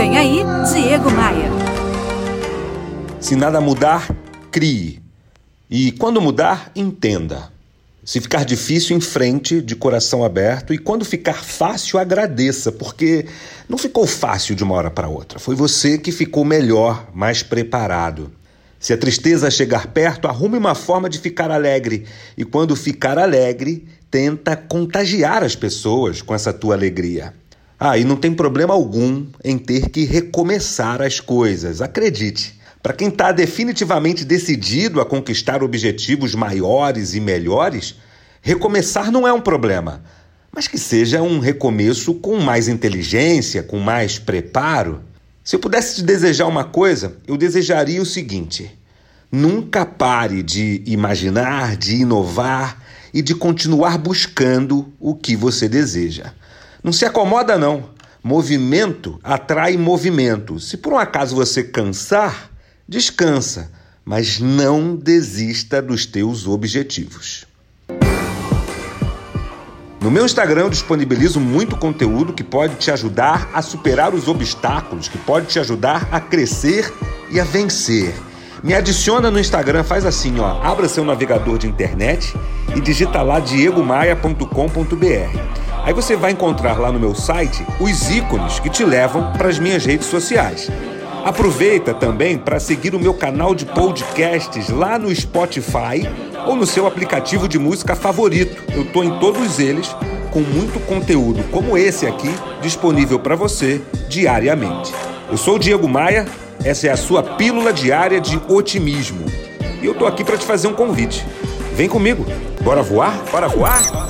Vem aí, Diego Maia. Se nada mudar, crie. E quando mudar, entenda. Se ficar difícil, enfrente de coração aberto. E quando ficar fácil, agradeça, porque não ficou fácil de uma hora para outra. Foi você que ficou melhor, mais preparado. Se a tristeza chegar perto, arrume uma forma de ficar alegre. E quando ficar alegre, tenta contagiar as pessoas com essa tua alegria. Ah, e não tem problema algum em ter que recomeçar as coisas, acredite. Para quem está definitivamente decidido a conquistar objetivos maiores e melhores, recomeçar não é um problema, mas que seja um recomeço com mais inteligência, com mais preparo. Se eu pudesse te desejar uma coisa, eu desejaria o seguinte: nunca pare de imaginar, de inovar e de continuar buscando o que você deseja. Não se acomoda, não. Movimento atrai movimento. Se por um acaso você cansar, Descansa, mas não desista dos teus objetivos. No meu Instagram eu disponibilizo muito conteúdo que pode te ajudar a superar os obstáculos, que pode te ajudar a crescer e a vencer. Me adiciona no Instagram, faz assim, ó, abra seu navegador de internet e digita lá diegomaia.com.br. Aí você vai encontrar lá no meu site os ícones que te levam para as minhas redes sociais. Aproveita também para seguir o meu canal de podcasts lá no Spotify ou no seu aplicativo de música favorito. Eu estou em todos eles com muito conteúdo como esse aqui disponível para você diariamente. Eu sou o Diego Maia, essa é a sua pílula diária de otimismo. E eu estou aqui para te fazer um convite. Vem comigo. Bora voar? Bora voar?